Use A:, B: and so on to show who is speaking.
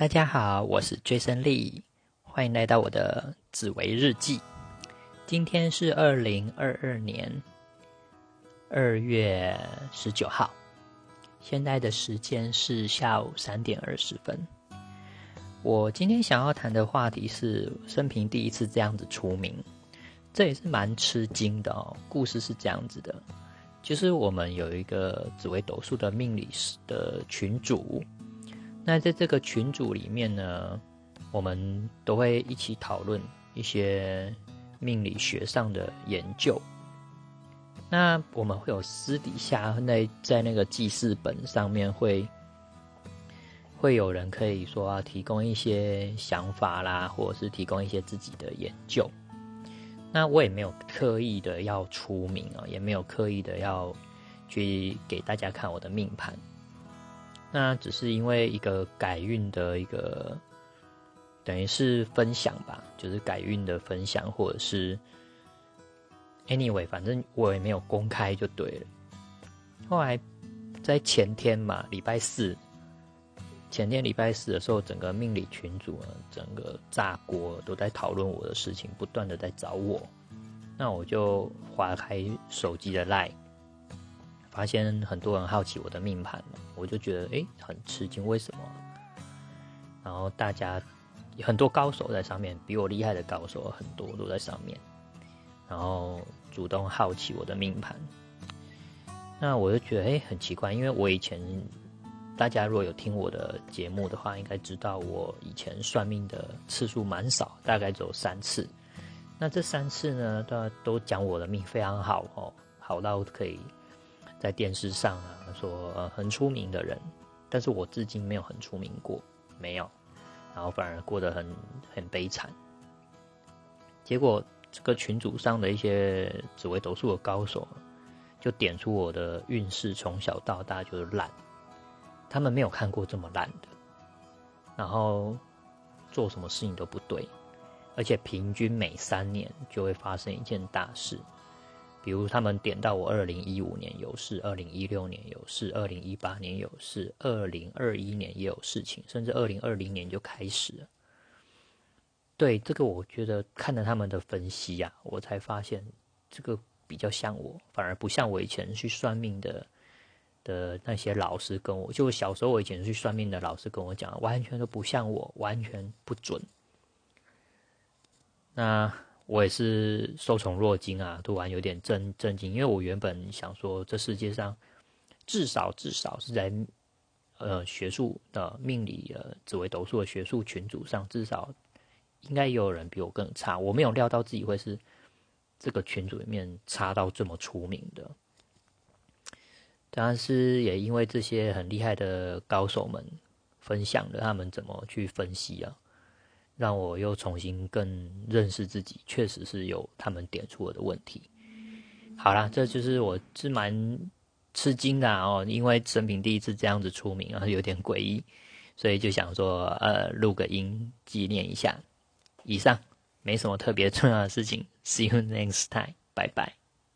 A: 大家好，我是 Jason Lee，欢迎来到我的紫薇日记。今天是二零二二年二月十九号，现在的时间是下午三点二十分。我今天想要谈的话题是生平第一次这样子出名，这也是蛮吃惊的哦。故事是这样子的，就是我们有一个紫薇斗数的命理师的群主。那在这个群组里面呢，我们都会一起讨论一些命理学上的研究。那我们会有私底下那在那个记事本上面会会有人可以说啊，提供一些想法啦，或者是提供一些自己的研究。那我也没有刻意的要出名啊，也没有刻意的要去给大家看我的命盘。那只是因为一个改运的一个，等于是分享吧，就是改运的分享，或者是 anyway，反正我也没有公开就对了。后来在前天嘛，礼拜四，前天礼拜四的时候，整个命理群组呢，整个炸锅，都在讨论我的事情，不断的在找我。那我就划开手机的 line。发现很多人好奇我的命盘，我就觉得诶很吃惊，为什么？然后大家很多高手在上面，比我厉害的高手很多都在上面，然后主动好奇我的命盘。那我就觉得诶很奇怪，因为我以前大家如果有听我的节目的话，应该知道我以前算命的次数蛮少，大概只有三次。那这三次呢，都都讲我的命非常好哦，好到可以。在电视上啊，说呃很出名的人，但是我至今没有很出名过，没有，然后反而过得很很悲惨。结果这个群组上的一些紫微斗数的高手，就点出我的运势从小到大就是烂，他们没有看过这么烂的，然后做什么事情都不对，而且平均每三年就会发生一件大事。比如他们点到我二零一五年有事，二零一六年有事，二零一八年有事，二零二一年也有事情，甚至二零二零年就开始了。对这个，我觉得看了他们的分析呀，我才发现这个比较像我，反而不像我以前去算命的的那些老师跟我，就小时候我以前去算命的老师跟我讲，完全都不像我，完全不准。那。我也是受宠若惊啊，突然有点震震惊，因为我原本想说，这世界上至少至少是在呃学术的命理呃紫微斗数的学术群组上，至少应该也有人比我更差。我没有料到自己会是这个群组里面差到这么出名的，但是也因为这些很厉害的高手们分享了他们怎么去分析啊。让我又重新更认识自己，确实是有他们点出我的问题。好啦，这就是我是蛮吃惊的哦，因为生平第一次这样子出名啊，有点诡异，所以就想说，呃，录个音纪念一下。以上没什么特别重要的事情，See you next time，拜拜。